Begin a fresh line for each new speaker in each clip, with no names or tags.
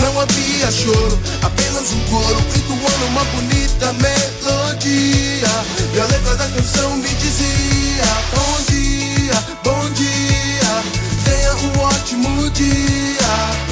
não havia choro. Apenas um coro entoando uma bonita melodia. E a letra da canção me dizia: Bom dia, bom dia. Tenha um ótimo dia.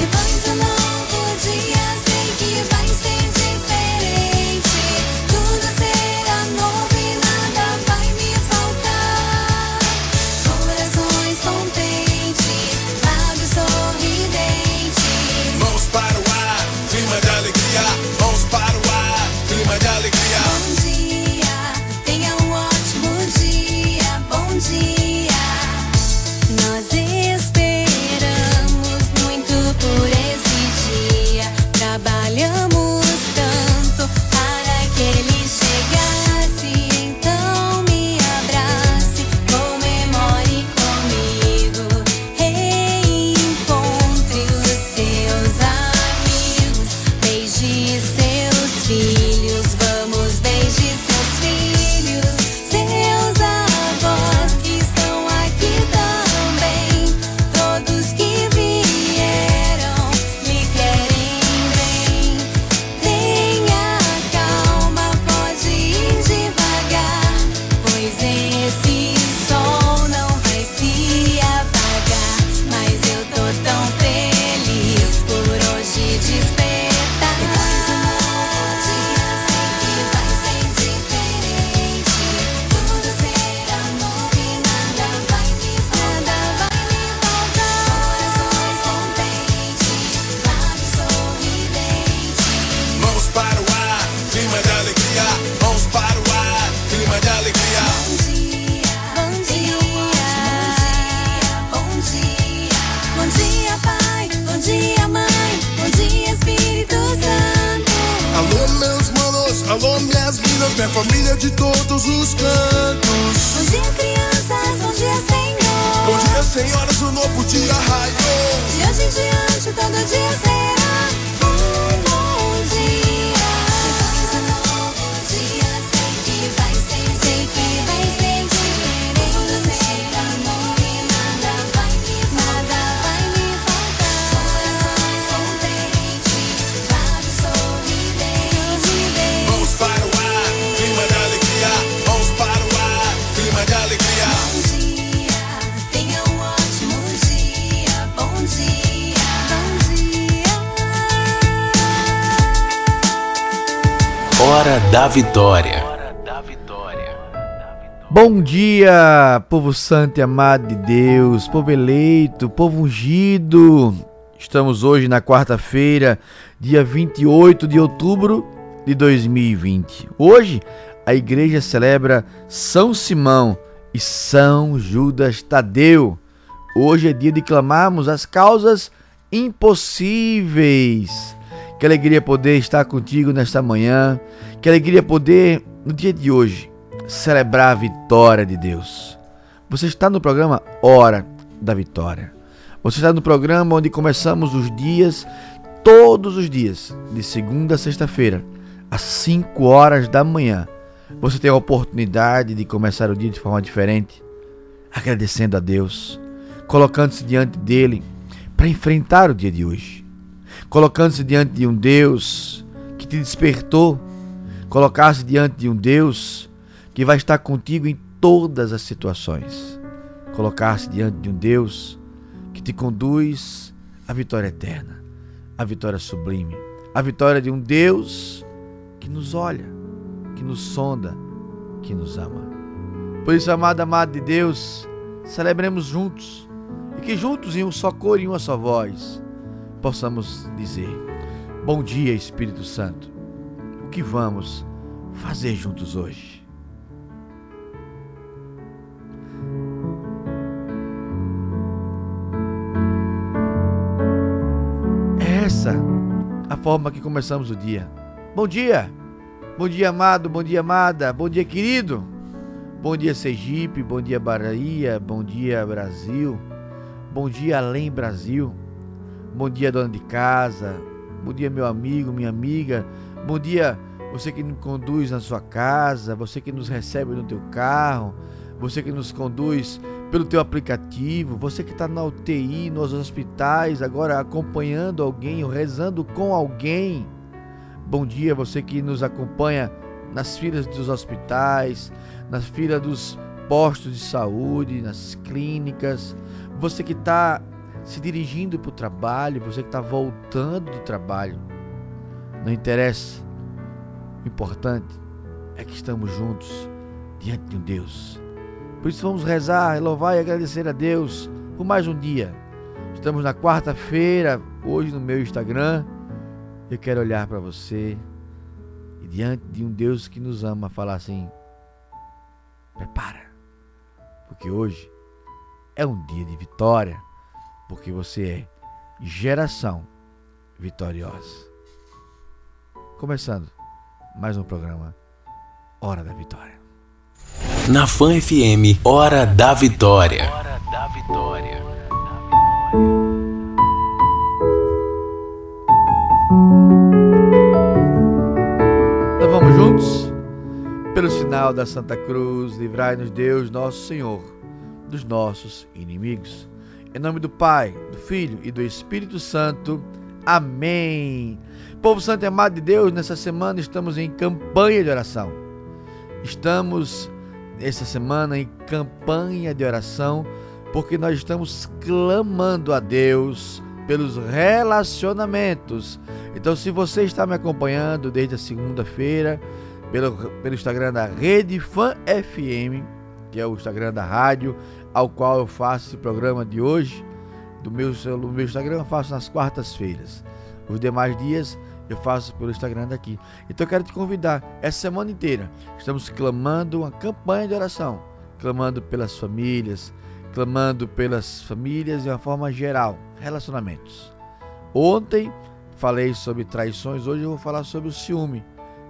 Alô, minhas minas, minha família de todos os cantos.
Bom dia, crianças, bom dia, Senhor.
Bom dia, senhoras, o novo dia raiou.
De hoje em diante, todo dia será
Hora da Vitória.
Bom dia, povo santo e amado de Deus, povo eleito, povo ungido. Estamos hoje na quarta-feira, dia 28 de outubro de 2020. Hoje a igreja celebra São Simão e São Judas Tadeu. Hoje é dia de clamarmos as causas impossíveis. Que alegria poder estar contigo nesta manhã. Que alegria poder, no dia de hoje, celebrar a vitória de Deus. Você está no programa Hora da Vitória. Você está no programa onde começamos os dias, todos os dias, de segunda a sexta-feira, às 5 horas da manhã. Você tem a oportunidade de começar o dia de forma diferente, agradecendo a Deus, colocando-se diante dele para enfrentar o dia de hoje, colocando-se diante de um Deus que te despertou, colocar-se diante de um Deus que vai estar contigo em todas as situações, colocar-se diante de um Deus que te conduz à vitória eterna, à vitória sublime, a vitória de um Deus que nos olha, que nos sonda, que nos ama. Por isso, amado, amado de Deus, celebremos juntos e que juntos em um só cor e uma só voz possamos dizer: Bom dia, Espírito Santo. Que vamos fazer juntos hoje? É essa a forma que começamos o dia. Bom dia! Bom dia, amado, bom dia, amada, bom dia, querido. Bom dia, Sergipe, bom dia, Bahia, bom dia, Brasil. Bom dia, além Brasil. Bom dia, dona de casa. Bom dia, meu amigo, minha amiga. Bom dia, você que nos conduz na sua casa, você que nos recebe no teu carro, você que nos conduz pelo teu aplicativo, você que está na UTI, nos hospitais, agora acompanhando alguém ou rezando com alguém. Bom dia você que nos acompanha nas filas dos hospitais, nas filas dos postos de saúde, nas clínicas, você que está se dirigindo para o trabalho, você que está voltando do trabalho. Não interessa. O importante é que estamos juntos diante de um Deus. Por isso vamos rezar, louvar e agradecer a Deus por mais um dia. Estamos na quarta-feira, hoje no meu Instagram eu quero olhar para você e diante de um Deus que nos ama falar assim: prepara, porque hoje é um dia de vitória, porque você é geração vitoriosa. Começando mais um programa Hora da Vitória.
Na Fan FM, Hora da Vitória. Hora da Vitória.
Pelo sinal da Santa Cruz, livrai-nos Deus, nosso Senhor, dos nossos inimigos. Em nome do Pai, do Filho e do Espírito Santo. Amém. Povo santo e amado de Deus, nessa semana estamos em campanha de oração. Estamos essa semana em campanha de oração porque nós estamos clamando a Deus pelos relacionamentos. Então, se você está me acompanhando desde a segunda-feira, pelo, pelo Instagram da Rede Fan FM, que é o Instagram da rádio, ao qual eu faço esse programa de hoje. Do meu, do meu Instagram eu faço nas quartas-feiras. Os demais dias eu faço pelo Instagram daqui. Então eu quero te convidar essa semana inteira. Estamos clamando uma campanha de oração, clamando pelas famílias, clamando pelas famílias de uma forma geral, relacionamentos. Ontem falei sobre traições, hoje eu vou falar sobre o ciúme.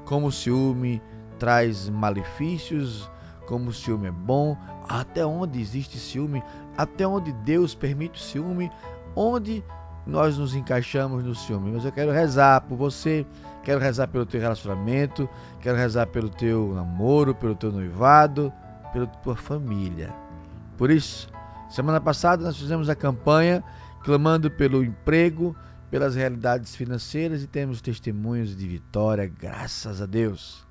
Como o ciúme traz malefícios, como o ciúme é bom, até onde existe ciúme, até onde Deus permite o ciúme, onde nós nos encaixamos no ciúme. Mas eu quero rezar por você, quero rezar pelo teu relacionamento, quero rezar pelo teu namoro, pelo teu noivado, pela tua família. Por isso, semana passada nós fizemos a campanha clamando pelo emprego, pelas realidades financeiras e temos testemunhos de vitória, graças a Deus.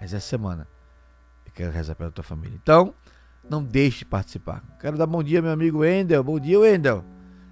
Mas essa semana eu quero rezar pela tua família. Então, não deixe de participar. Quero dar bom dia, meu amigo Wendel. Bom dia, Wendel.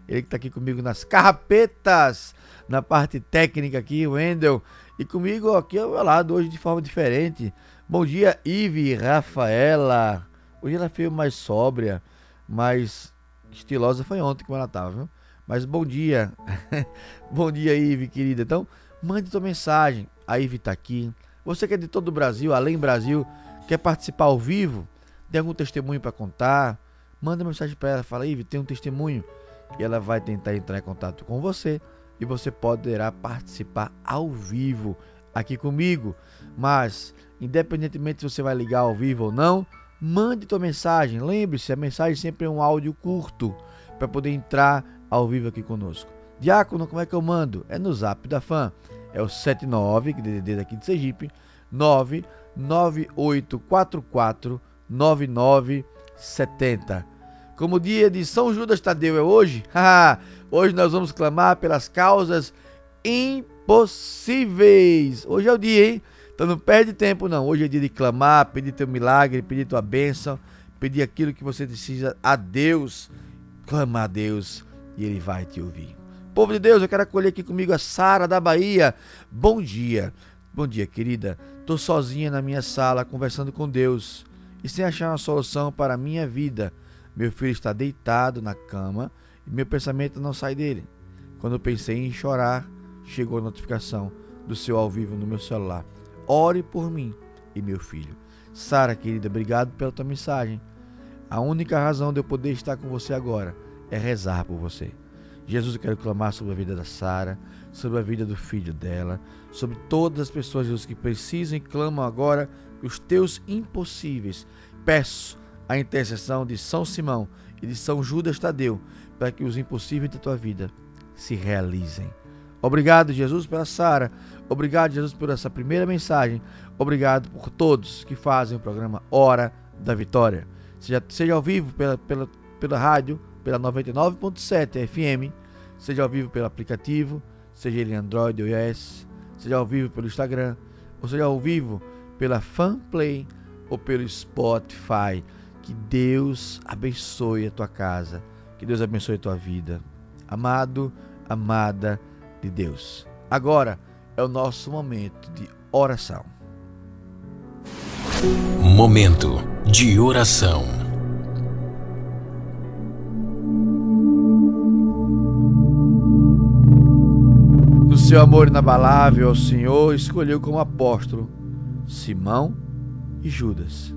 Ele que está aqui comigo nas carrapetas, na parte técnica aqui, Wendel. E comigo aqui ao meu lado, hoje de forma diferente. Bom dia, Ive Rafaela. Hoje ela veio mais sóbria, mais estilosa foi ontem como ela estava, viu? Mas bom dia. bom dia, Ive, querida. Então, mande sua mensagem. A Ive está aqui. Você que é de todo o Brasil, além do Brasil, quer participar ao vivo? Tem algum testemunho para contar? Manda mensagem para ela. Fala, Ive, tem um testemunho. E ela vai tentar entrar em contato com você. E você poderá participar ao vivo aqui comigo. Mas, independentemente se você vai ligar ao vivo ou não, mande tua mensagem. Lembre-se, a mensagem sempre é um áudio curto para poder entrar ao vivo aqui conosco. Diácono, como é que eu mando? É no zap da fã. É o 79, que DDD daqui de Sergipe, 99844 9970. Como o dia de São Judas Tadeu é hoje, hoje nós vamos clamar pelas causas impossíveis. Hoje é o dia, hein? Então não perde tempo não. Hoje é dia de clamar, pedir teu milagre, pedir tua bênção, pedir aquilo que você precisa a Deus. Clama a Deus e Ele vai te ouvir. Povo de Deus, eu quero acolher aqui comigo a Sara da Bahia. Bom dia. Bom dia, querida. Tô sozinha na minha sala conversando com Deus e sem achar uma solução para a minha vida. Meu filho está deitado na cama e meu pensamento não sai dele. Quando pensei em chorar, chegou a notificação do seu ao vivo no meu celular. Ore por mim e meu filho. Sara, querida, obrigado pela tua mensagem. A única razão de eu poder estar com você agora é rezar por você. Jesus, eu quero clamar sobre a vida da Sara, sobre a vida do filho dela, sobre todas as pessoas, Jesus, que precisam e clamam agora os teus impossíveis. Peço a intercessão de São Simão e de São Judas Tadeu para que os impossíveis da tua vida se realizem. Obrigado, Jesus, pela Sara. Obrigado, Jesus, por essa primeira mensagem. Obrigado por todos que fazem o programa Hora da Vitória. Seja, seja ao vivo pela, pela, pela rádio, pela 99.7 FM, seja ao vivo pelo aplicativo, seja ele Android ou iOS, seja ao vivo pelo Instagram, ou seja ao vivo pela Fanplay ou pelo Spotify. Que Deus abençoe a tua casa, que Deus abençoe a tua vida. Amado, amada de Deus. Agora é o nosso momento de oração.
Momento de oração.
No seu amor inabalável ao Senhor, escolheu como apóstolo Simão e Judas.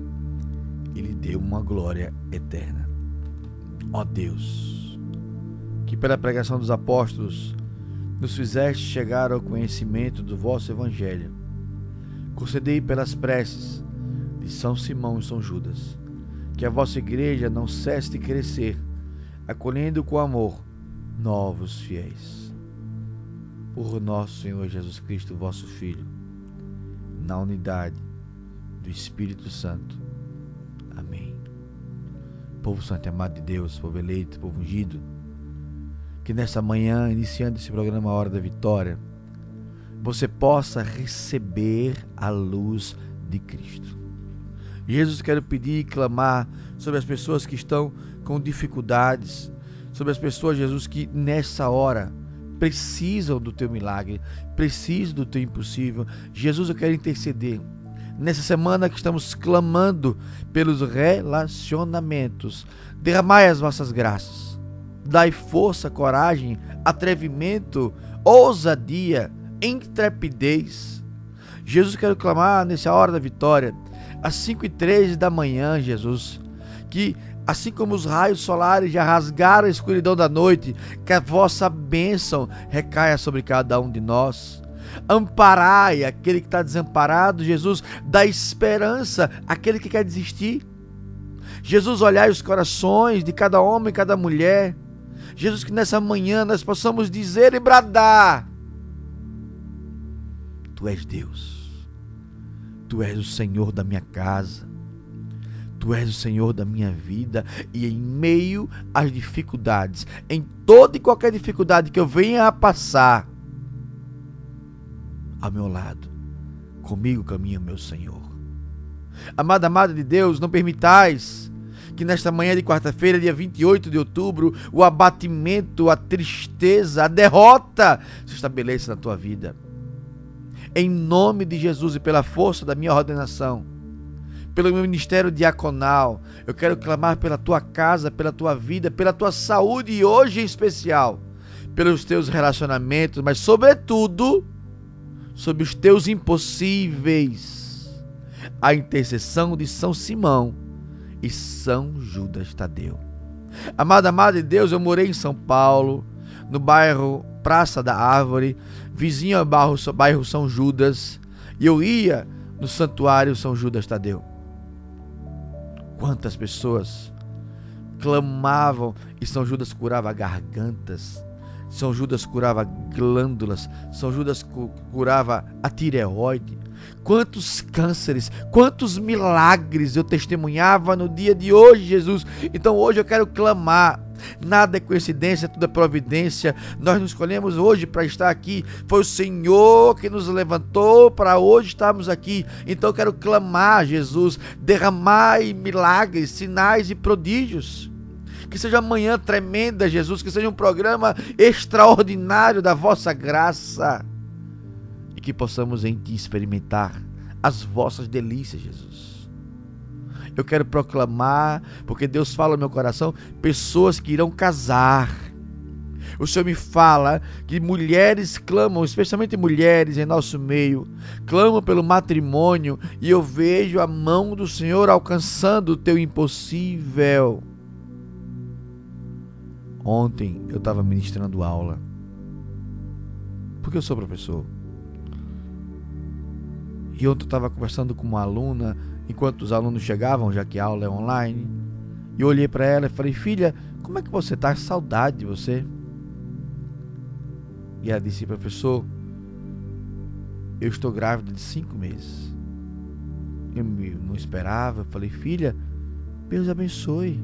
E lhe deu uma glória eterna. Ó Deus, que pela pregação dos apóstolos nos fizeste chegar ao conhecimento do vosso Evangelho. Concedei pelas preces de São Simão e São Judas, que a vossa igreja não cesse de crescer, acolhendo com amor novos fiéis. Por nosso Senhor Jesus Cristo, vosso Filho, na unidade do Espírito Santo. Povo santo e amado de Deus, povo eleito, povo ungido, que nesta manhã, iniciando esse programa Hora da Vitória, você possa receber a luz de Cristo. Jesus, quero pedir e clamar sobre as pessoas que estão com dificuldades, sobre as pessoas, Jesus, que nessa hora precisam do teu milagre, precisam do teu impossível. Jesus, eu quero interceder. Nessa semana que estamos clamando pelos relacionamentos, derramai as vossas graças Dai força, coragem, atrevimento, ousadia, intrepidez. Jesus, quero clamar nessa hora da vitória, às 5 e 13 da manhã, Jesus, que assim como os raios solares já rasgaram a escuridão da noite, que a vossa bênção recaia sobre cada um de nós. Amparai aquele que está desamparado, Jesus, dá esperança àquele que quer desistir. Jesus, olhai os corações de cada homem e cada mulher. Jesus, que nessa manhã nós possamos dizer e bradar: Tu és Deus, Tu és o Senhor da minha casa, Tu és o Senhor da minha vida e em meio às dificuldades, em toda e qualquer dificuldade que eu venha a passar, ao meu lado, comigo caminha meu Senhor. Amada, amada de Deus, não permitais que nesta manhã de quarta-feira, dia 28 de outubro, o abatimento, a tristeza, a derrota se estabeleça na tua vida. Em nome de Jesus e pela força da minha ordenação, pelo meu ministério diaconal, eu quero clamar pela tua casa, pela tua vida, pela tua saúde e hoje em especial, pelos teus relacionamentos, mas sobretudo sobre os teus impossíveis. A intercessão de São Simão e São Judas Tadeu. Amada, amada de Deus, eu morei em São Paulo, no bairro Praça da Árvore, vizinho ao bairro, bairro São Judas, e eu ia no santuário São Judas Tadeu. Quantas pessoas clamavam e São Judas curava gargantas, São Judas curava glândulas, São Judas curava a tireoide, Quantos cânceres, quantos milagres eu testemunhava no dia de hoje, Jesus. Então hoje eu quero clamar. Nada é coincidência, tudo é providência. Nós nos escolhemos hoje para estar aqui. Foi o Senhor que nos levantou para hoje estarmos aqui. Então eu quero clamar, Jesus, derramai milagres, sinais e prodígios. Que seja amanhã tremenda, Jesus, que seja um programa extraordinário da vossa graça e que possamos em Ti experimentar as vossas delícias, Jesus. Eu quero proclamar, porque Deus fala no meu coração, pessoas que irão casar. O Senhor me fala que mulheres clamam, especialmente mulheres em nosso meio, clamam pelo matrimônio e eu vejo a mão do Senhor alcançando o teu impossível. Ontem eu estava ministrando aula, porque eu sou professor. E ontem eu estava conversando com uma aluna, enquanto os alunos chegavam, já que a aula é online. E eu olhei para ela e falei: Filha, como é que você está? Saudade de você. E ela disse: Professor, eu estou grávida de cinco meses. Eu não esperava. Eu falei: Filha, Deus abençoe.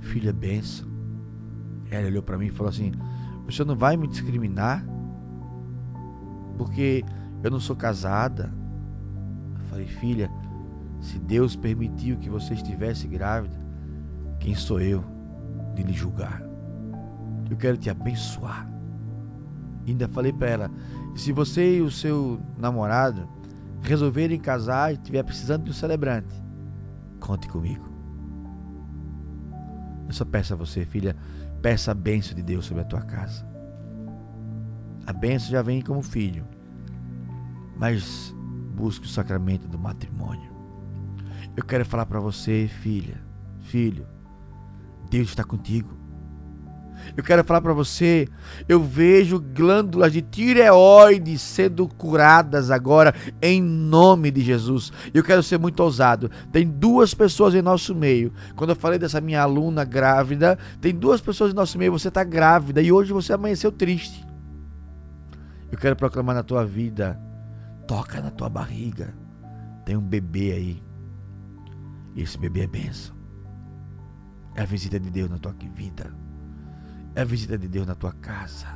Filha, benção. Ela olhou para mim e falou assim: senhor não vai me discriminar? Porque eu não sou casada. Eu falei, filha, se Deus permitiu que você estivesse grávida, quem sou eu de lhe julgar? Eu quero te abençoar. ainda falei para ela: se você e o seu namorado resolverem casar e estiver precisando de um celebrante, conte comigo. Eu só peço a você, filha, peça a bênção de Deus sobre a tua casa. A bênção já vem como filho mas busque o sacramento do matrimônio. Eu quero falar para você, filha, filho, Deus está contigo. Eu quero falar para você, eu vejo glândulas de tireoide sendo curadas agora em nome de Jesus. Eu quero ser muito ousado. Tem duas pessoas em nosso meio. Quando eu falei dessa minha aluna grávida, tem duas pessoas em nosso meio. Você está grávida e hoje você amanheceu triste. Eu quero proclamar na tua vida toca na tua barriga. Tem um bebê aí. E esse bebê é bênção. É a visita de Deus na tua vida. É a visita de Deus na tua casa.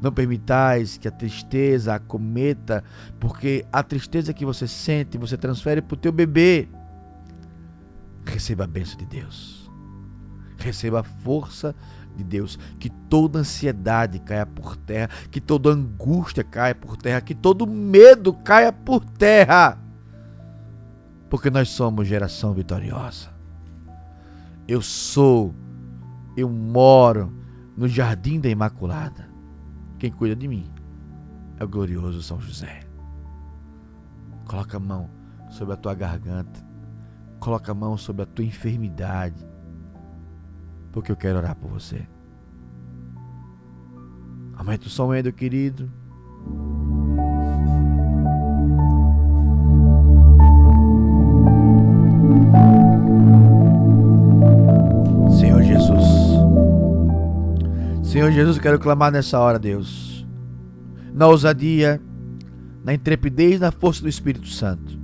Não permitais que a tristeza acometa, porque a tristeza que você sente, você transfere para o teu bebê. Receba a bênção de Deus. Receba a força de Deus, que toda ansiedade caia por terra, que toda angústia caia por terra, que todo medo caia por terra. Porque nós somos geração vitoriosa. Eu sou, eu moro no jardim da Imaculada. Quem cuida de mim é o glorioso São José. Coloca a mão sobre a tua garganta. Coloca a mão sobre a tua enfermidade porque eu quero orar por você. Aumenta o som aí, querido. Senhor Jesus, quero clamar nessa hora, Deus. Na ousadia, na intrepidez, na força do Espírito Santo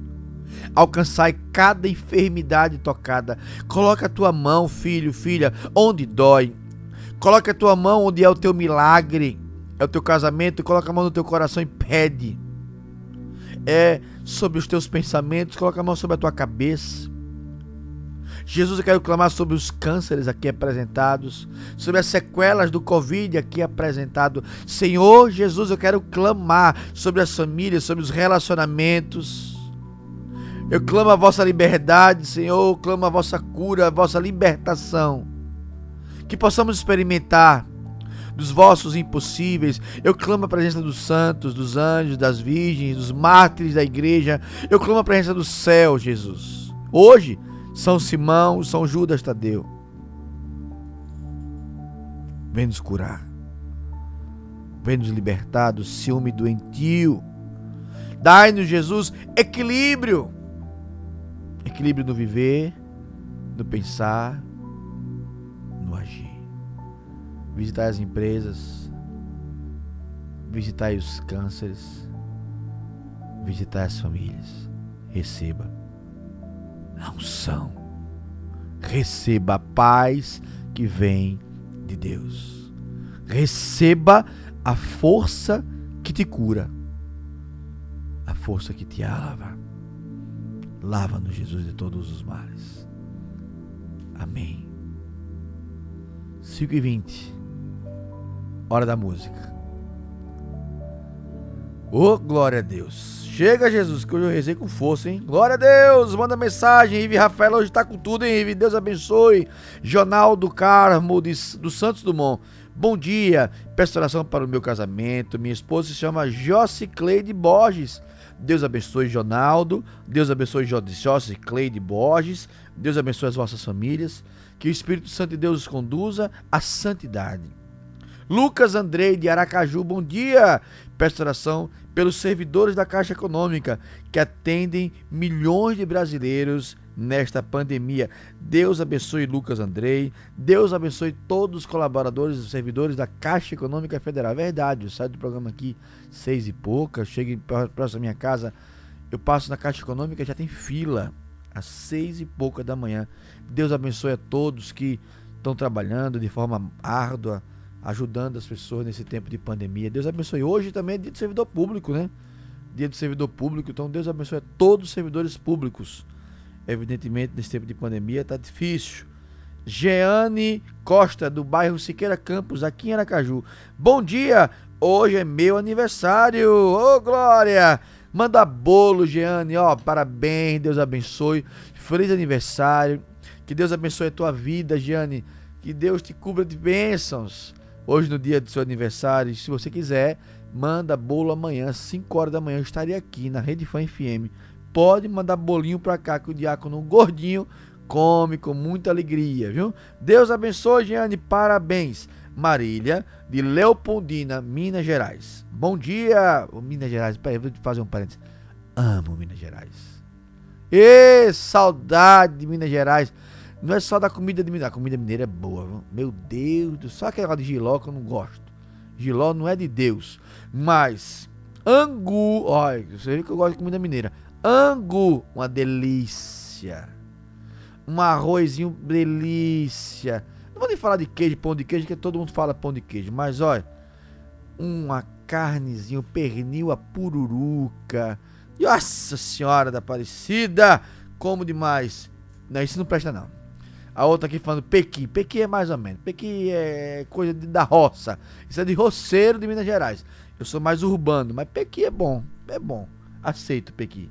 alcançai cada enfermidade tocada. Coloca a tua mão, filho, filha, onde dói. Coloca a tua mão onde é o teu milagre, é o teu casamento. Coloca a mão no teu coração e pede. É sobre os teus pensamentos, coloca a mão sobre a tua cabeça. Jesus, eu quero clamar sobre os cânceres aqui apresentados, sobre as sequelas do Covid aqui apresentado. Senhor Jesus, eu quero clamar sobre as famílias, sobre os relacionamentos. Eu clamo a vossa liberdade, Senhor. Eu clamo a vossa cura, a vossa libertação. Que possamos experimentar dos vossos impossíveis. Eu clamo a presença dos santos, dos anjos, das virgens, dos mártires da igreja. Eu clamo a presença do céu, Jesus. Hoje, São Simão, São Judas Tadeu. Vem nos curar. Vem nos libertar do ciúme doentio. Dai-nos, Jesus, equilíbrio Equilíbrio no viver, no pensar, no agir. Visitar as empresas, visitar os cânceres, visitar as famílias. Receba a unção, receba a paz que vem de Deus. Receba a força que te cura, a força que te lava Lava-nos, Jesus, de todos os males. Amém. 5 e 20. Hora da música. Ô, oh, glória a Deus. Chega, Jesus, que hoje eu rezei com força, hein? Glória a Deus. Manda mensagem. Ive Rafael hoje tá com tudo, hein, Ive? Deus abençoe. Jornal do Carmo de, do Santos Dumont. Bom dia. Peço oração para o meu casamento. Minha esposa se chama Jocicleide Borges. Deus abençoe Jonaldo. Deus abençoe Jocicleide Borges. Deus abençoe as vossas famílias. Que o Espírito Santo de Deus os conduza à santidade. Lucas Andrei de Aracaju, bom dia. Peço oração pelos servidores da Caixa Econômica que atendem milhões de brasileiros nesta pandemia. Deus abençoe Lucas Andrei. Deus abençoe todos os colaboradores e servidores da Caixa Econômica Federal. É verdade, eu saio do programa aqui seis e pouca, chego próximo da minha casa, eu passo na Caixa Econômica já tem fila às seis e pouca da manhã. Deus abençoe a todos que estão trabalhando de forma árdua, ajudando as pessoas nesse tempo de pandemia. Deus abençoe. Hoje também é dia do servidor público, né? Dia do servidor público. Então Deus abençoe a todos os servidores públicos. Evidentemente, nesse tempo de pandemia está difícil. Jeane Costa, do bairro Siqueira Campos, aqui em Aracaju. Bom dia! Hoje é meu aniversário! Ô, oh, Glória! Manda bolo, Jeane, ó, parabéns, Deus abençoe. Feliz aniversário. Que Deus abençoe a tua vida, Jeane. Que Deus te cubra de bênçãos. Hoje, no dia do seu aniversário, se você quiser, manda bolo amanhã, 5 horas da manhã. Eu estarei aqui na Rede Fã FM. Pode mandar bolinho pra cá, que o diácono gordinho come com muita alegria, viu? Deus abençoe, Jeane. Parabéns. Marília, de Leopoldina, Minas Gerais. Bom dia, Minas Gerais. Peraí, vou fazer um parênteses. Amo Minas Gerais. E saudade de Minas Gerais. Não é só da comida de Minas. A comida mineira é boa, viu? meu Deus do céu. Só aquela de giló que eu não gosto. Giló não é de Deus. Mas, angu, olha, você vê que eu gosto de comida mineira. Angu, uma delícia. Um arrozinho, delícia. Não vou nem falar de queijo, pão de queijo, que todo mundo fala pão de queijo. Mas olha, uma carnezinha, pernil, a pururuca. Nossa Senhora da Aparecida! Como demais. Não, isso não presta não. A outra aqui falando Pequi. Pequi é mais ou menos. Pequi é coisa de, da roça. Isso é de roceiro de Minas Gerais. Eu sou mais urbano, mas Pequi é bom. É bom. Aceito Pequi.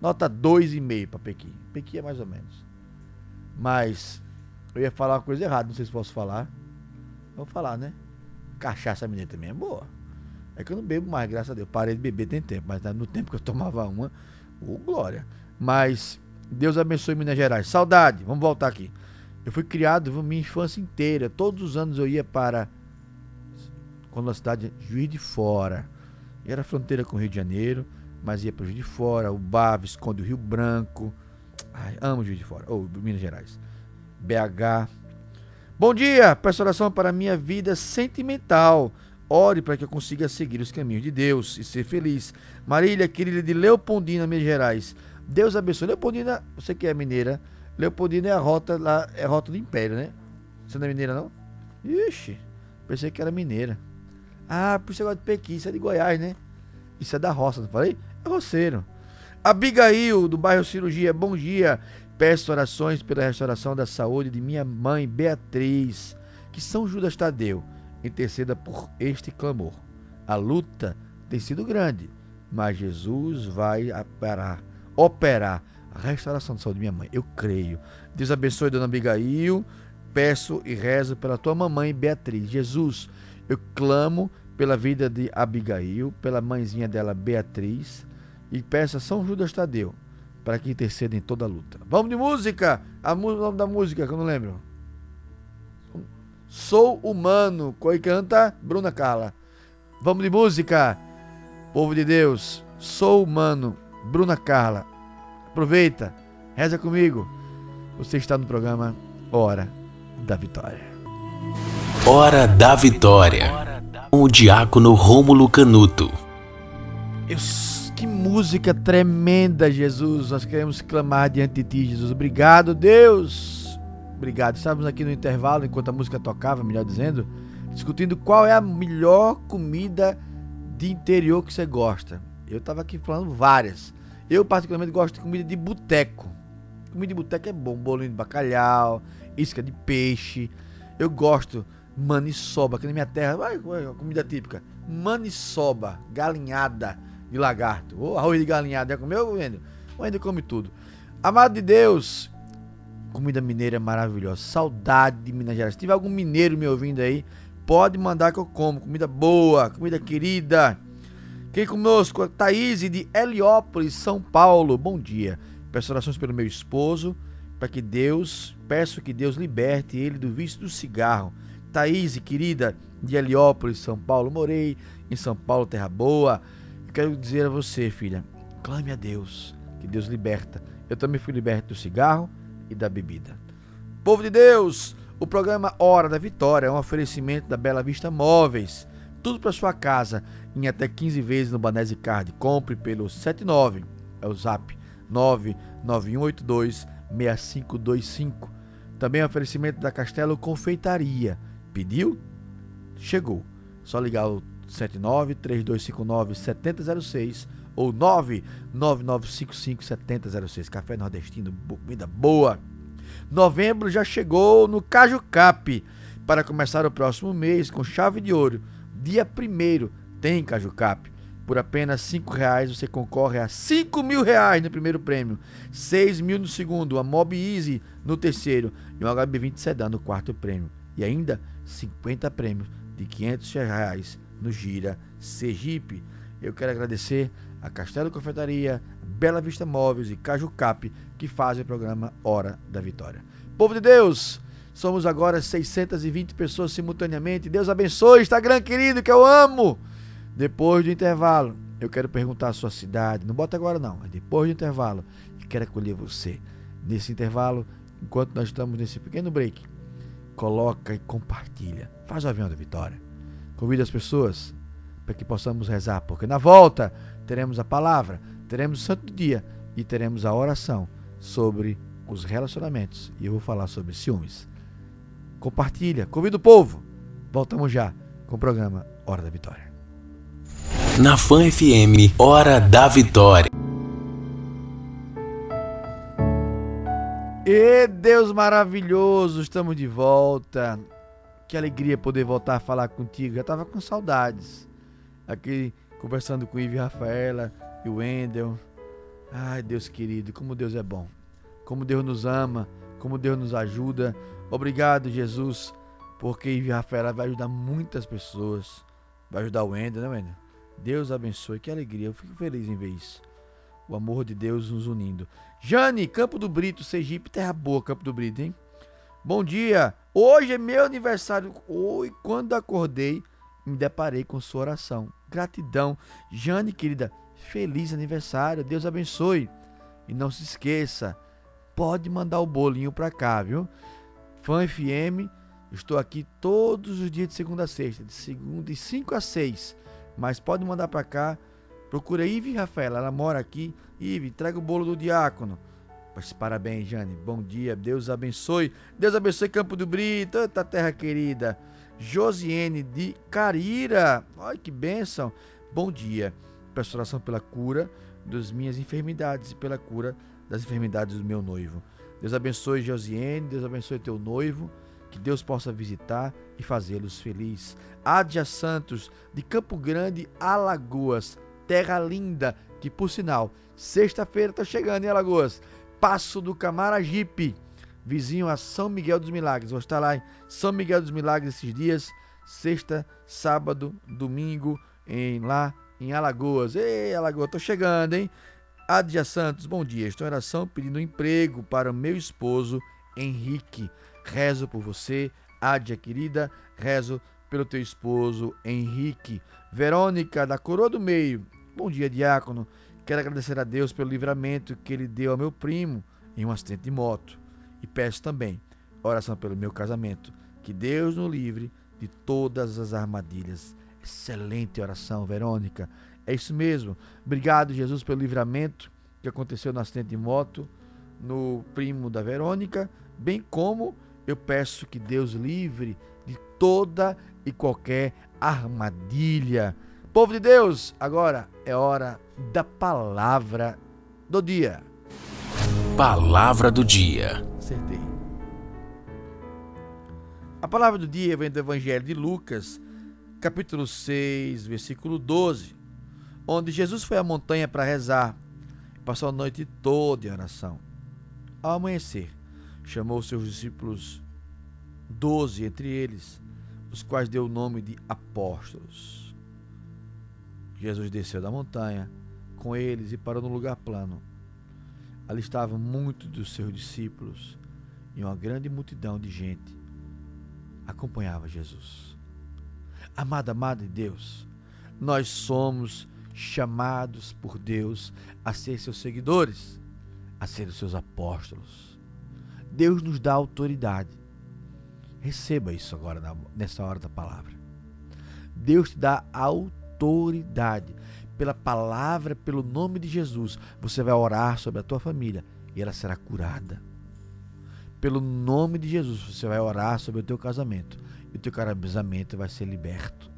Nota 2,5 para Pequi. Pequi é mais ou menos. Mas eu ia falar uma coisa errada, não sei se posso falar. Vou falar, né? Cachaça mineira também é boa. É que eu não bebo mais, graças a Deus. Parei de beber tem tempo, mas no tempo que eu tomava uma, ô oh, glória. Mas Deus abençoe Minas Gerais. Saudade, vamos voltar aqui. Eu fui criado minha infância inteira. Todos os anos eu ia para quando a cidade Juiz de Fora. Era fronteira com o Rio de Janeiro, mas ia para Juiz de Fora, o Bar, Visconde o Rio Branco. Ai, amo Juiz de Fora, ou Minas Gerais. BH. Bom dia, peço oração para minha vida sentimental. Ore para que eu consiga seguir os caminhos de Deus e ser feliz. Marília, querida de Leopoldina, Minas Gerais. Deus abençoe. Leopoldina, você que é mineira, Leopoldina é a rota lá, é a rota do Império, né? Você não é mineira, não? Ixi, pensei que era mineira. Ah, por isso de Pequim, isso é de Goiás, né? Isso é da roça, não falei? É roceiro. Abigail, do bairro Cirurgia, bom dia. Peço orações pela restauração da saúde de minha mãe Beatriz. Que São Judas Tadeu interceda por este clamor. A luta tem sido grande, mas Jesus vai operar, operar a restauração da saúde de minha mãe. Eu creio. Deus abençoe, dona Abigail. Peço e rezo pela tua mamãe Beatriz. Jesus, eu clamo pela vida de Abigail, pela mãezinha dela Beatriz e peço a São Judas Tadeu para que interceda em toda a luta. Vamos de música! A, o nome da música que eu não lembro. Sou Humano, coi canta Bruna Carla. Vamos de música, povo de Deus. Sou Humano, Bruna Carla. Aproveita, reza comigo. Você está no programa Hora da Vitória.
Hora da Vitória. O diácono Rômulo Canuto.
Eu que música tremenda, Jesus. Nós queremos clamar diante de Ti, Jesus. Obrigado, Deus. Obrigado. Estávamos aqui no intervalo, enquanto a música tocava, melhor dizendo, discutindo qual é a melhor comida de interior que você gosta. Eu estava aqui falando várias. Eu, particularmente, gosto de comida de boteco. Comida de boteco é bom. Bolinho de bacalhau, isca de peixe. Eu gosto maniçoba, que na minha terra, vai, comida típica. Maniçoba, galinhada de lagarto. Ou arroz de galinhada. Já comeu, Wendel? Wendel come tudo. Amado de Deus, comida mineira é maravilhosa. Saudade de Minas Gerais. Se tiver algum mineiro me ouvindo aí, pode mandar que eu como. Comida boa, comida querida. Quem conosco? Thaís de Heliópolis, São Paulo. Bom dia. Peço orações pelo meu esposo, para que Deus, peço que Deus liberte ele do vício do cigarro. Thaís, querida, de Heliópolis, São Paulo. Morei em São Paulo, terra boa. Quero dizer a você, filha, clame a Deus, que Deus liberta. Eu também fui liberto do cigarro e da bebida. Povo de Deus, o programa Hora da Vitória é um oferecimento da Bela Vista Móveis. Tudo para sua casa em até 15 vezes no Banese Card. Compre pelo 79, é o zap 99182 6525. Também oferecimento da Castelo Confeitaria. Pediu? Chegou. Só ligar o 79 3259 7006 ou 99955 7006. Café nordestino, comida boa. Novembro já chegou no Caju Cap para começar o próximo mês com chave de ouro. Dia 1 tem Caju Cap. Por apenas cinco reais você concorre a cinco mil reais no primeiro prêmio, seis mil no segundo, a Mob Easy no terceiro e um HB20 Sedan no quarto prêmio. E ainda 50 prêmios de 500 reais no Gira Sergipe. Eu quero agradecer a Castelo Confeitaria, Bela Vista Móveis e Caju Cap que fazem o programa Hora da Vitória. Povo de Deus, somos agora 620 pessoas simultaneamente. Deus abençoe, Instagram querido que eu amo. Depois do intervalo, eu quero perguntar a sua cidade. Não bota agora não, mas depois do intervalo, eu quero acolher você. Nesse intervalo, enquanto nós estamos nesse pequeno break, coloca e compartilha. Faz o avião da vitória. Convida as pessoas para que possamos rezar, porque na volta teremos a palavra, teremos o santo dia e teremos a oração sobre os relacionamentos. E eu vou falar sobre ciúmes. Compartilha, convida o povo. Voltamos já com o programa Hora da Vitória
na Fan FM, Hora da Vitória.
E Deus maravilhoso, estamos de volta. Que alegria poder voltar a falar contigo. Já estava com saudades. Aqui conversando com o Ivo e Rafaela e o Wendel. Ai, Deus querido, como Deus é bom. Como Deus nos ama, como Deus nos ajuda. Obrigado, Jesus, porque Rafaela vai ajudar muitas pessoas. Vai ajudar o Wendel, né, Wendel? Deus abençoe, que alegria. Eu fico feliz em ver isso. O amor de Deus nos unindo. Jane, Campo do Brito, Sergipe, terra boa, Campo do Brito, hein? Bom dia. Hoje é meu aniversário. Oi, quando acordei, me deparei com sua oração. Gratidão. Jane, querida, feliz aniversário. Deus abençoe. E não se esqueça, pode mandar o bolinho pra cá, viu? Fã FM, estou aqui todos os dias de segunda a sexta, de segunda de 5 a 6 mas pode mandar para cá. Procura Ive Rafaela, ela mora aqui. Ive, entrega o bolo do diácono. Parabéns, Jane. Bom dia. Deus abençoe. Deus abençoe Campo do Brito, tanta terra querida. Josiene de Carira. Olha que bênção. Bom dia. Peço oração pela cura das minhas enfermidades e pela cura das enfermidades do meu noivo. Deus abençoe Josiene, Deus abençoe teu noivo, que Deus possa visitar e fazê-los felizes. Adia Santos, de Campo Grande, Alagoas. Terra linda, que por sinal, sexta-feira está chegando em Alagoas. Passo do Camaragipe, vizinho a São Miguel dos Milagres. Vou estar lá em São Miguel dos Milagres esses dias, sexta, sábado, domingo, em lá em Alagoas. Ei, Alagoas, tô chegando, hein? Adia Santos, bom dia. Estou em oração pedindo um emprego para meu esposo Henrique. Rezo por você, Adia querida. Rezo pelo teu esposo Henrique. Verônica, da Coroa do Meio. Bom dia, diácono. Quero agradecer a Deus pelo livramento que ele deu ao meu primo em um acidente de moto. E peço também oração pelo meu casamento. Que Deus nos livre de todas as armadilhas. Excelente oração, Verônica. É isso mesmo. Obrigado, Jesus, pelo livramento que aconteceu no acidente de moto no primo da Verônica, bem como eu peço que Deus livre de toda e qualquer armadilha. Povo de Deus, agora é hora da palavra do dia.
Palavra do dia.
Acertei. A palavra do dia vem do Evangelho de Lucas, capítulo 6, versículo 12, onde Jesus foi à montanha para rezar, passou a noite toda em oração. Ao amanhecer, chamou seus discípulos, doze entre eles, os quais deu o nome de apóstolos. Jesus desceu da montanha com eles e parou num lugar plano. Ali estavam muitos dos seus discípulos e uma grande multidão de gente acompanhava Jesus. Amada, amada de Deus, nós somos chamados por Deus a ser seus seguidores, a ser os seus apóstolos. Deus nos dá autoridade. Receba isso agora nessa hora da palavra. Deus te dá autoridade pela palavra, pelo nome de Jesus. Você vai orar sobre a tua família e ela será curada. Pelo nome de Jesus, você vai orar sobre o teu casamento e o teu casamento vai ser liberto.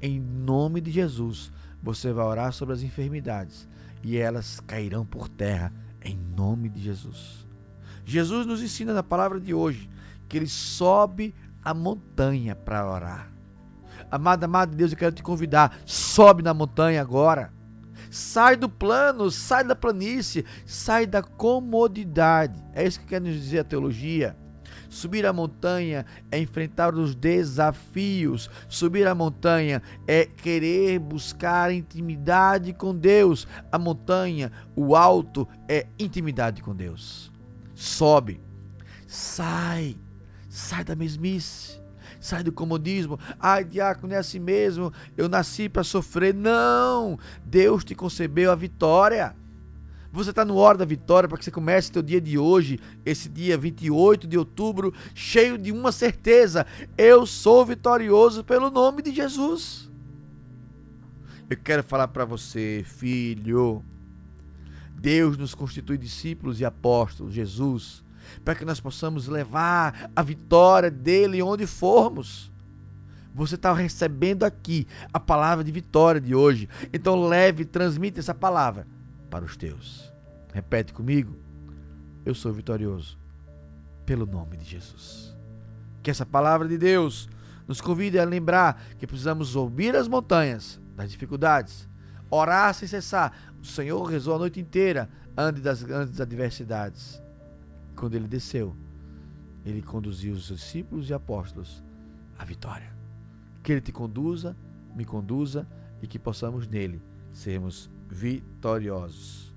Em nome de Jesus, você vai orar sobre as enfermidades e elas cairão por terra em nome de Jesus. Jesus nos ensina na palavra de hoje que ele sobe a montanha para orar. Amado, amado de Deus, eu quero te convidar, sobe na montanha agora. Sai do plano, sai da planície, sai da comodidade. É isso que quer nos dizer a teologia. Subir a montanha é enfrentar os desafios. Subir a montanha é querer buscar intimidade com Deus. A montanha, o alto, é intimidade com Deus. Sobe, sai, sai da mesmice sai do comodismo. Ai, diácono, é assim mesmo, eu nasci para sofrer. Não! Deus te concebeu a vitória. Você está no hora da vitória para que você comece seu dia de hoje, esse dia 28 de outubro, cheio de uma certeza: eu sou vitorioso pelo nome de Jesus. Eu quero falar para você, filho. Deus nos constitui discípulos e apóstolos, Jesus para que nós possamos levar a vitória dele onde formos. Você está recebendo aqui a palavra de vitória de hoje. Então leve, transmite essa palavra para os teus. Repete comigo. Eu sou vitorioso pelo nome de Jesus. Que essa palavra de Deus nos convide a lembrar que precisamos ouvir as montanhas das dificuldades, orar sem cessar. O Senhor rezou a noite inteira antes das grandes adversidades quando ele desceu, ele conduziu os discípulos e apóstolos à vitória. Que ele te conduza, me conduza e que possamos nele sermos vitoriosos.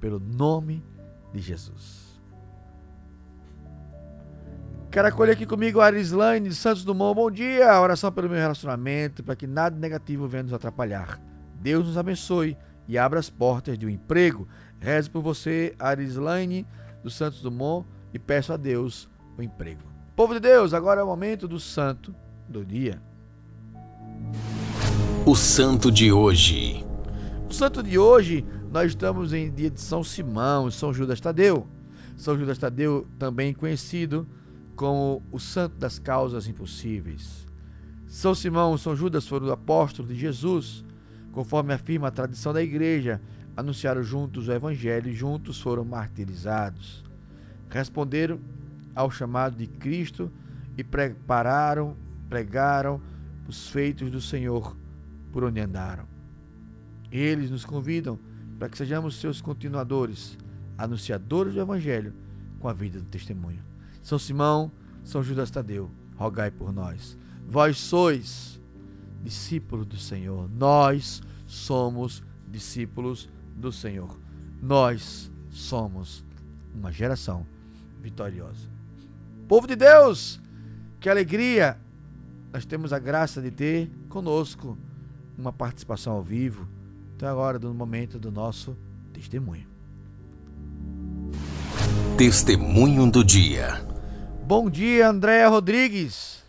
Pelo nome de Jesus. Quero acolher aqui comigo a Arislane de Santos Dumont. Bom dia, oração pelo meu relacionamento, para que nada negativo venha nos atrapalhar. Deus nos abençoe e abra as portas de um emprego. Rezo por você, Arislane do Santos Dumont e peço a Deus o emprego. Povo de Deus, agora é o momento do santo do dia.
O santo de hoje.
O santo de hoje, nós estamos em dia de São Simão, São Judas Tadeu. São Judas Tadeu, também conhecido como o santo das causas impossíveis. São Simão e São Judas foram apóstolos de Jesus, conforme afirma a tradição da igreja anunciaram juntos o evangelho e juntos foram martirizados. Responderam ao chamado de Cristo e prepararam, pregaram os feitos do Senhor por onde andaram. Eles nos convidam para que sejamos seus continuadores, anunciadores do evangelho com a vida do testemunho. São Simão, São Judas Tadeu, rogai por nós. Vós sois discípulos do Senhor. Nós somos discípulos do Senhor. Nós somos uma geração vitoriosa. Povo de Deus, que alegria! Nós temos a graça de ter conosco uma participação ao vivo. Então é agora do momento do nosso testemunho.
Testemunho do dia.
Bom dia, Andréa Rodrigues.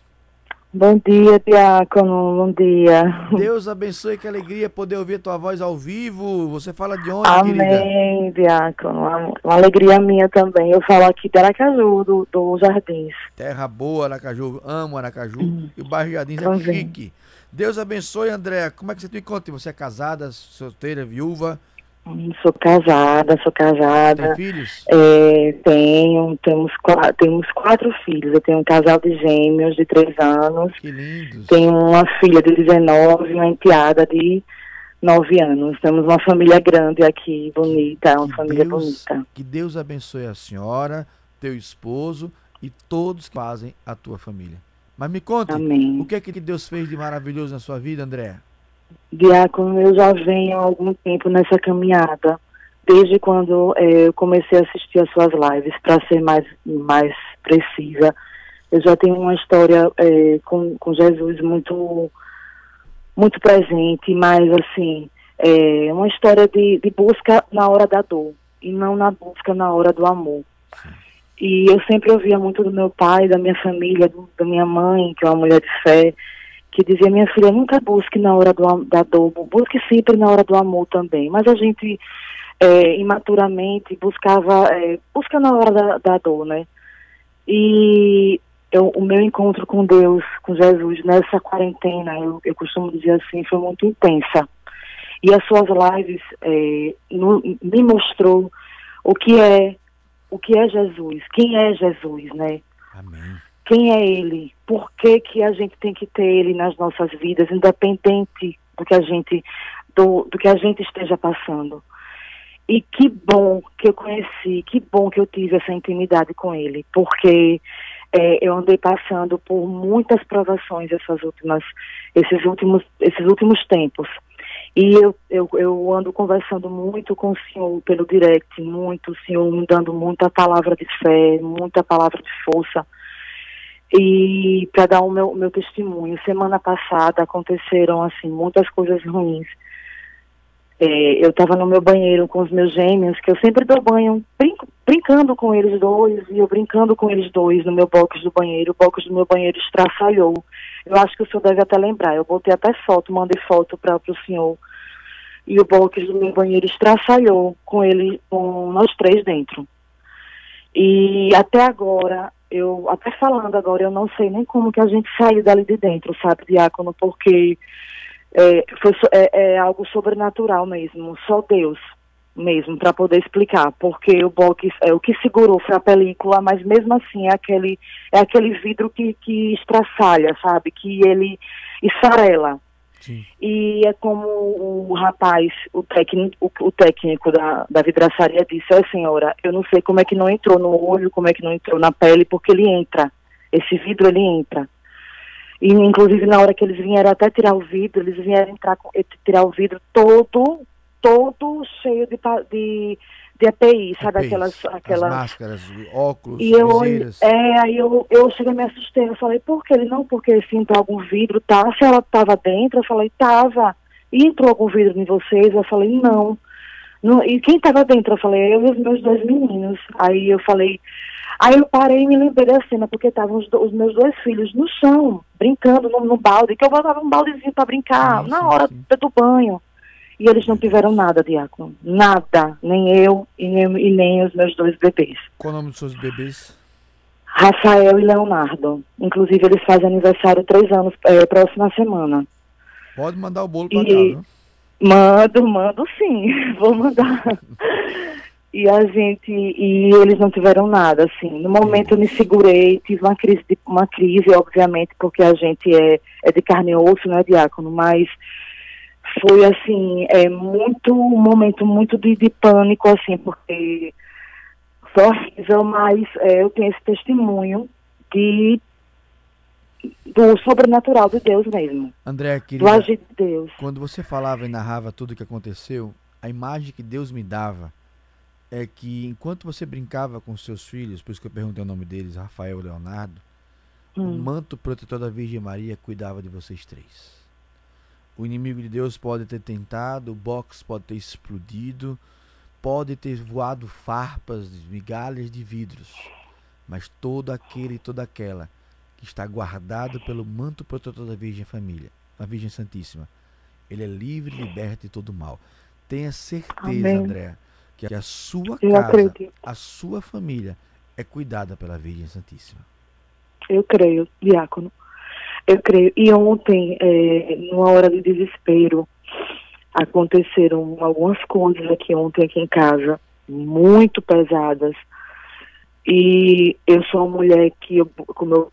Bom dia, Diácono. Bom dia.
Deus abençoe, que alegria poder ouvir tua voz ao vivo. Você fala de onde,
Amém,
querida?
Amém, Diácono. Uma alegria minha também. Eu falo aqui de Aracaju, do, do Jardins.
Terra boa, Aracaju. Amo Aracaju. Hum, e o bairro Jardins também. é chique. Deus abençoe, André. Como é que você me conta? Você é casada, solteira, viúva?
Sou casada, sou casada.
Tem filhos?
É, tenho, temos, temos quatro filhos. Eu tenho um casal de gêmeos de três anos.
Que lindos.
Tenho uma filha de 19 uma enteada de nove anos. Temos uma família grande aqui, bonita, uma
que
família
Deus,
bonita.
Que Deus abençoe a senhora, teu esposo e todos que fazem a tua família. Mas me conte,
Amém.
o que é que Deus fez de maravilhoso na sua vida, André?
Diácono, eu já venho há algum tempo nessa caminhada, desde quando eh, eu comecei a assistir as suas lives, para ser mais, mais precisa. Eu já tenho uma história eh, com, com Jesus muito, muito presente, mas assim, é uma história de, de busca na hora da dor e não na busca na hora do amor. E eu sempre ouvia muito do meu pai, da minha família, do, da minha mãe, que é uma mulher de fé, que dizia, minha filha, nunca busque na hora do, da dor, busque sempre na hora do amor também. Mas a gente, é, imaturamente, buscava, é, busca na hora da, da dor, né? E eu, o meu encontro com Deus, com Jesus, nessa quarentena, eu, eu costumo dizer assim, foi muito intensa. E as suas lives é, no- me mostrou o que é o que é Jesus, quem é Jesus, né?
Amém.
quem é ele, por que, que a gente tem que ter ele nas nossas vidas, independente do que a gente do, do que a gente esteja passando. E que bom que eu conheci, que bom que eu tive essa intimidade com ele, porque é, eu andei passando por muitas provações essas últimas, esses últimos, esses últimos tempos. E eu, eu, eu ando conversando muito com o senhor pelo direct, muito, o senhor me dando muita palavra de fé, muita palavra de força e para dar o meu, meu testemunho. Semana passada aconteceram assim muitas coisas ruins. É, eu estava no meu banheiro com os meus gêmeos, que eu sempre dou banho brincando com eles dois, e eu brincando com eles dois no meu box do banheiro. O box do meu banheiro estraçalhou. Eu acho que o senhor deve até lembrar. Eu botei até foto, mandei foto para o senhor. E o box do meu banheiro estraçalhou com ele, com nós três dentro. E até agora, eu, até falando agora, eu não sei nem como que a gente saiu dali de dentro, sabe, Diácono, porque é, foi, é, é algo sobrenatural mesmo, só Deus mesmo, para poder explicar, porque o box, é, o que segurou foi a película, mas mesmo assim é aquele, é aquele vidro que, que estraçalha, sabe, que ele esfarela.
Sim.
E é como o rapaz, o técnico, o, o técnico da, da vidraçaria disse, é senhora, eu não sei como é que não entrou no olho, como é que não entrou na pele, porque ele entra. Esse vidro ele entra. E inclusive na hora que eles vieram até tirar o vidro, eles vieram entrar com, eh, tirar o vidro todo, todo cheio de, de, de EPI, sabe? Aquelas,
as
aquelas
máscaras, óculos,
e eu
viseiras.
é, aí eu, eu cheguei e me assustei. Eu falei, por que ele não? Porque se entrou algum vidro, tá? Se ela tava dentro, eu falei, tava. E entrou algum vidro em vocês? Eu falei, não. não e quem tava dentro? Eu falei, eu e os meus dois meninos. Aí eu falei, aí eu parei e me lembrei da cena, porque estavam os, os meus dois filhos no chão, brincando no, no balde, que eu botava um baldezinho para brincar,
Sim,
na hora
sim.
do banho. E eles não tiveram nada, Diácono. Nada. Nem eu e nem, e nem os meus dois bebês.
Qual o nome dos seus bebês?
Rafael e Leonardo. Inclusive, eles fazem aniversário três anos, é, próxima semana.
Pode mandar o bolo pra
E-
cá, viu?
Mando, mando sim, vou mandar. E a gente, e eles não tiveram nada, assim. No momento eu me segurei, tive uma crise, de- uma crise, obviamente, porque a gente é, é de carne e osso, né, Diácono? Mas foi, assim, é muito, um momento muito de, de pânico, assim, porque foi horrível, mas é, eu tenho esse testemunho de do sobrenatural de Deus mesmo,
André,
do
querida,
agir de Deus.
quando você falava e narrava tudo o que aconteceu, a imagem que Deus me dava é que enquanto você brincava com seus filhos, por isso que eu perguntei o nome deles, Rafael e Leonardo, o
Hum.
manto protetor da Virgem Maria cuidava de vocês três. O inimigo de Deus pode ter tentado, o box pode ter explodido, pode ter voado farpas, migalhas de vidros, mas todo aquele e toda aquela que está guardado pelo manto protetor da Virgem Família, da Virgem Santíssima, ele é livre e liberto de todo mal. Tenha certeza,
Amém.
André, que a sua
Eu
casa,
acredito.
a sua família é cuidada pela Virgem Santíssima.
Eu creio, diácono. Eu creio. E ontem, é, numa hora de desespero, aconteceram algumas coisas aqui ontem aqui em casa, muito pesadas. E eu sou uma mulher que, eu, como eu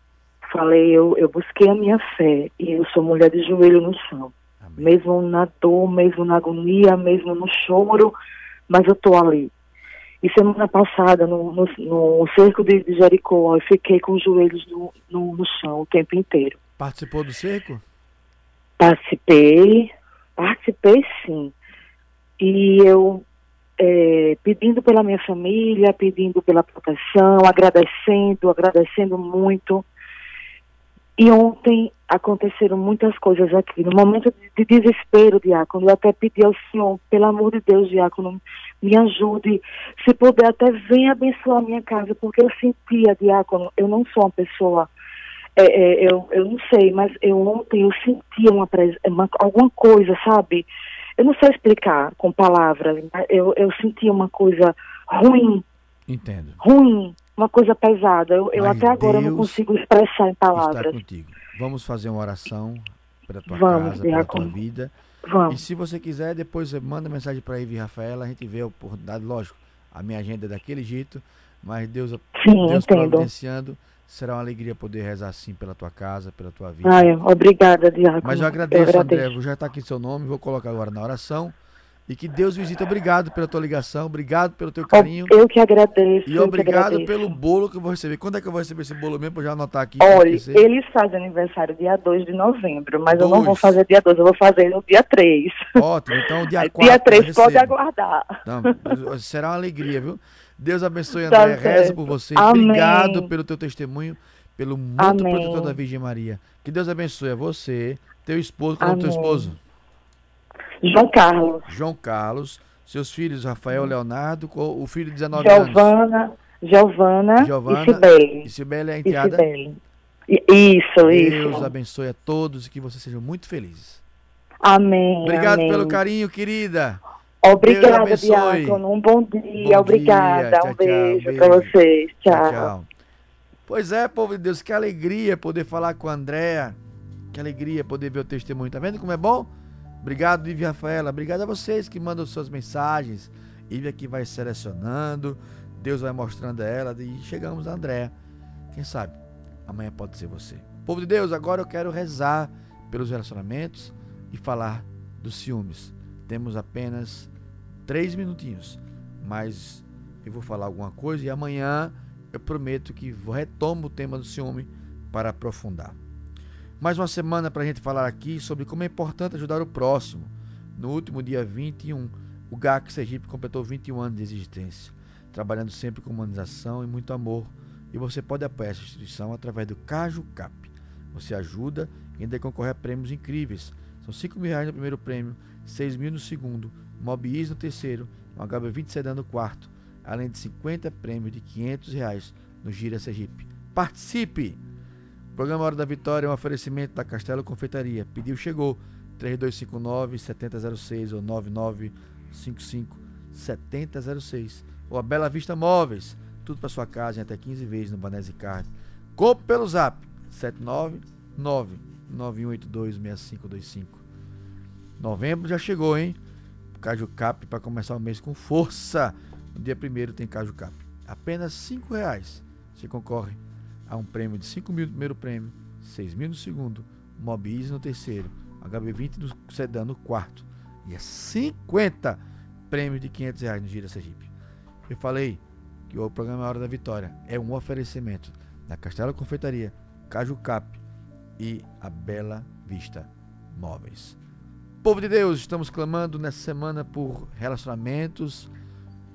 falei, eu, eu busquei a minha fé. E eu sou mulher de joelho no chão. Amém. Mesmo na dor, mesmo na agonia, mesmo no choro, mas eu estou ali. E semana passada, no, no, no cerco de, de, Jericó, eu fiquei com os joelhos no, no, no chão o tempo inteiro.
Participou do cerco?
Participei, participei sim. E eu é, pedindo pela minha família, pedindo pela proteção, agradecendo, agradecendo muito. E ontem aconteceram muitas coisas aqui. No momento de, de desespero, Diácono, eu até pedi ao Senhor, pelo amor de Deus, Diácono, me ajude. Se puder, até venha abençoar a minha casa, porque eu sentia, Diácono, eu não sou uma pessoa. É, é, eu, eu não sei, mas eu ontem eu sentia uma, uma alguma coisa, sabe? eu não sei explicar com palavras, eu, eu senti uma coisa ruim.
Entendo.
Ruim, uma coisa pesada. Eu, eu até agora Deus não consigo expressar em palavras. Está
contigo. Vamos fazer uma oração para tua Vamos, casa, para tua vida. Vamos. E se você quiser, depois manda mensagem para Ivy Rafaela, a gente vê a oportunidade, lógico, a minha agenda é daquele jeito, mas Deus,
Sim,
Deus providenciando Será uma alegria poder rezar assim pela tua casa, pela tua vida.
Ai, obrigada, Diácono.
Mas eu agradeço, eu agradeço. André. Vou já está aqui seu nome, vou colocar agora na oração. E que Deus visite. Obrigado pela tua ligação, obrigado pelo teu carinho.
Eu que agradeço.
E obrigado agradeço. pelo bolo que eu vou receber. Quando é que eu vou receber esse bolo mesmo? Para já anotar aqui.
Olha, eles fazem aniversário dia 2 de novembro, mas dois. eu não vou fazer dia 2, eu vou fazer no dia 3.
Ótimo, então dia 4.
dia 3 pode aguardar.
Não, será uma alegria, viu? Deus abençoe, André. Tá Reza por você. Amém. Obrigado pelo teu testemunho pelo muito Amém. protetor da Virgem Maria. Que Deus abençoe a você, teu esposo, qual é o teu esposo?
João Carlos.
João Carlos, seus filhos, Rafael Leonardo, o filho de 19
Giovana,
anos.
Giovana,
Giovana e Sibeli. E Sibeli é a enteada?
Isso,
Deus
isso.
Deus abençoe a todos e que vocês sejam muito felizes.
Amém.
Obrigado
amém.
pelo carinho, querida.
Obrigada, Diácono. Um bom dia. Bom Obrigada. Dia. Tchau, um beijo, beijo. para vocês. tchau. tchau.
Pois é, povo de Deus, que alegria poder falar com a Andréa. Que alegria poder ver o testemunho. Tá vendo como é bom? Obrigado, Ivy Rafaela. Obrigado a vocês que mandam suas mensagens. Ivy aqui vai selecionando. Deus vai mostrando a ela. E chegamos a Andréa. Quem sabe? Amanhã pode ser você. Povo de Deus, agora eu quero rezar pelos relacionamentos e falar dos ciúmes. Temos apenas três minutinhos. Mas eu vou falar alguma coisa e amanhã eu prometo que retomo o tema do ciúme para aprofundar. Mais uma semana para a gente falar aqui sobre como é importante ajudar o próximo. No último dia 21, o GAC Sergipe completou 21 anos de existência, trabalhando sempre com humanização e muito amor. E você pode apoiar essa instituição através do Caju Cap. Você ajuda e ainda concorre a prêmios incríveis. São 5 mil reais no primeiro prêmio, 6 mil no segundo, Mobiis no terceiro, um HB20 sedã no quarto além de 50 prêmios de 500 reais no Gira Sergipe. Participe! Programa Hora da Vitória é um oferecimento da Castelo Confeitaria. Pediu, chegou. 3259-7006 ou 9955-7006. Ou a Bela Vista Móveis. Tudo para sua casa em até 15 vezes no Banese Card. Compre pelo zap 799-9182-6525. Novembro já chegou, hein? Caju Cap para começar o mês com força. No dia 1 tem Caju Cap. Apenas R$ reais você concorre a um prêmio de 5 mil no primeiro prêmio, 6 mil no segundo, Mob no terceiro, HB20 no sedã no quarto. E é 50 prêmios de 500 reais no Gira Sergipe. Eu falei que o programa Hora da Vitória é um oferecimento da Castelo Confeitaria, Caju Cap e a Bela Vista Móveis. Povo de Deus, estamos clamando nessa semana por relacionamentos,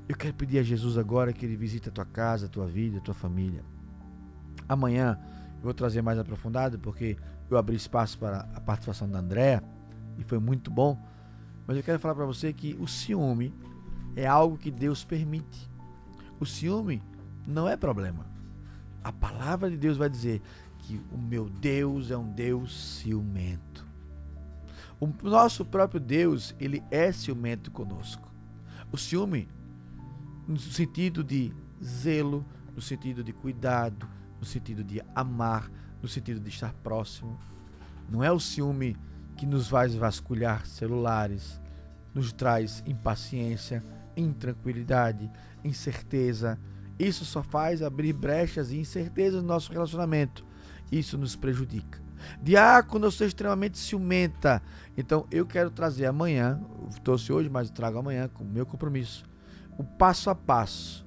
eu quero pedir a Jesus agora que ele visite a tua casa, a tua vida, a tua família. Amanhã eu vou trazer mais aprofundado, porque eu abri espaço para a participação da Andréa e foi muito bom. Mas eu quero falar para você que o ciúme é algo que Deus permite. O ciúme não é problema. A palavra de Deus vai dizer que o meu Deus é um Deus ciumento. O nosso próprio Deus, ele é ciumento conosco. O ciúme no sentido de zelo, no sentido de cuidado, no sentido de amar, no sentido de estar próximo. Não é o ciúme que nos faz vasculhar celulares, nos traz impaciência, intranquilidade, incerteza. Isso só faz abrir brechas e incertezas no nosso relacionamento. Isso nos prejudica. Diácono, eu sou extremamente ciumenta. Então eu quero trazer amanhã, trouxe hoje, mas trago amanhã com meu compromisso, o passo a passo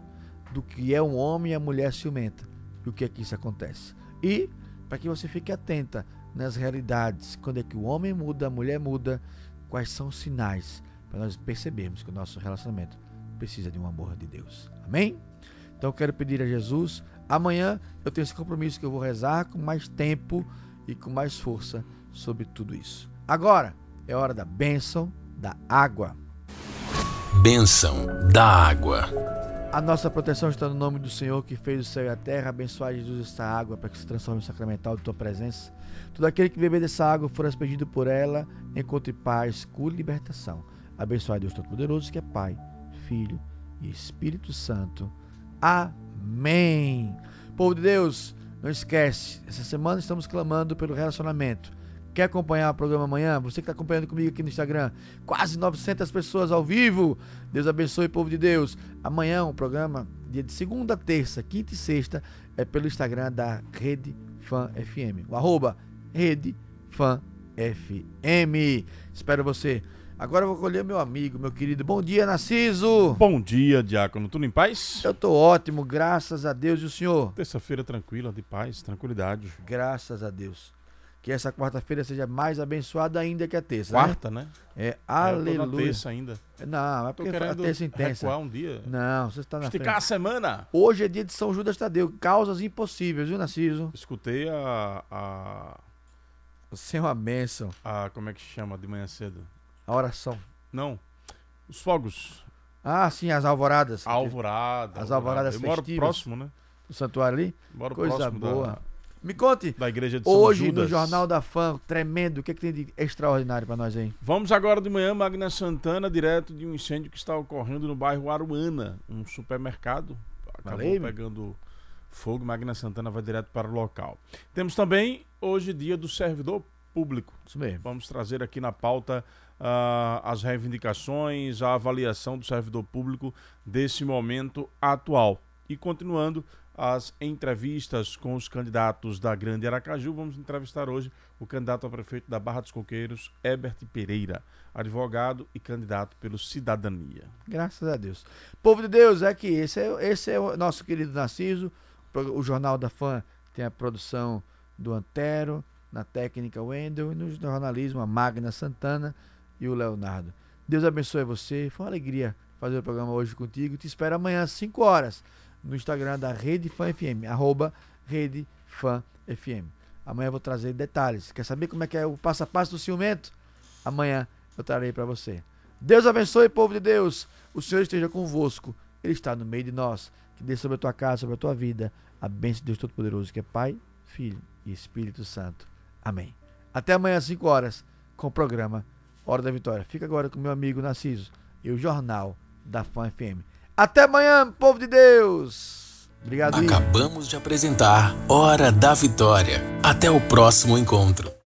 do que é um homem e a mulher ciumenta o que é que isso acontece. E para que você fique atenta nas realidades, quando é que o homem muda, a mulher muda, quais são os sinais para nós percebermos que o nosso relacionamento precisa de um amor de Deus. Amém? Então eu quero pedir a Jesus, amanhã eu tenho esse compromisso que eu vou rezar com mais tempo e com mais força sobre tudo isso. Agora é hora da bênção da água.
Bênção da água.
A nossa proteção está no nome do Senhor que fez o céu e a terra. Abençoar Jesus esta água para que se transforme em sacramental de tua presença. Todo aquele que beber dessa água for aspergido por ela, encontre paz, cura e libertação. Abençoar Deus Todo-Poderoso, que é Pai, Filho e Espírito Santo. Amém. Povo de Deus, não esquece, essa semana estamos clamando pelo relacionamento. Quer acompanhar o programa amanhã? Você que está acompanhando comigo aqui no Instagram, quase 900 pessoas ao vivo. Deus abençoe, povo de Deus. Amanhã o programa, dia de segunda, terça, quinta e sexta, é pelo Instagram da Rede Fan FM. O arroba Rede Fan FM. Espero você. Agora eu vou colher meu amigo, meu querido. Bom dia, Narciso.
Bom dia, Diácono. Tudo em paz?
Eu tô ótimo, graças a Deus. E o senhor?
Terça-feira tranquila, de paz, tranquilidade.
Graças a Deus. Que essa quarta-feira seja mais abençoada ainda que a terça.
Quarta, né?
né? É,
É,
aleluia.
terça ainda.
Não, é porque a terça intensa.
recuar um dia.
Não, você está na
Esticar
frente.
a semana.
Hoje é dia de São Judas Tadeu. Causas impossíveis, viu, Narciso?
Escutei a, a,
Sem uma bênção.
a. Como é que chama de manhã cedo?
A oração.
Não. Os fogos.
Ah, sim, as alvoradas.
Alvorada.
As alvoradas
Eu moro
festivas.
próximo, né?
Do santuário ali.
Moro
Coisa
próximo
boa.
Da,
Me conte.
da igreja de São
Hoje
Judas.
no Jornal da Fã, tremendo. O que, é que tem de extraordinário pra nós aí?
Vamos agora de manhã, Magna Santana, direto de um incêndio que está ocorrendo no bairro Aruana, um supermercado. Acabou pegando fogo, Magna Santana vai direto para o local. Temos também hoje dia do servidor público.
Isso mesmo.
Vamos trazer aqui na pauta ah, as reivindicações, a avaliação do servidor público desse momento atual. E continuando as entrevistas com os candidatos da Grande Aracaju, vamos entrevistar hoje o candidato a prefeito da Barra dos Coqueiros, Herbert Pereira, advogado e candidato pelo Cidadania.
Graças a Deus. Povo de Deus, é que esse é, esse é o nosso querido Narciso. O Jornal da Fã tem a produção do Antero, na técnica Wendel e no jornalismo a Magna Santana e o Leonardo. Deus abençoe você. Foi uma alegria fazer o programa hoje contigo. Te espero amanhã às 5 horas no Instagram da Rede Fã FM, arroba Rede Fã FM. Amanhã eu vou trazer detalhes. Quer saber como é que é o passo a passo do ciumento? Amanhã eu trarei para você. Deus abençoe, povo de Deus. O Senhor esteja convosco. Ele está no meio de nós. Que dê sobre a tua casa, sobre a tua vida, a bênção de Deus Todo-Poderoso, que é Pai, Filho e Espírito Santo. Amém. Até amanhã às 5 horas com o programa Hora da Vitória. Fica agora com meu amigo Narciso e o Jornal da Fã FM. Até amanhã, povo de Deus. Obrigado.
Acabamos de apresentar Hora da Vitória. Até o próximo encontro.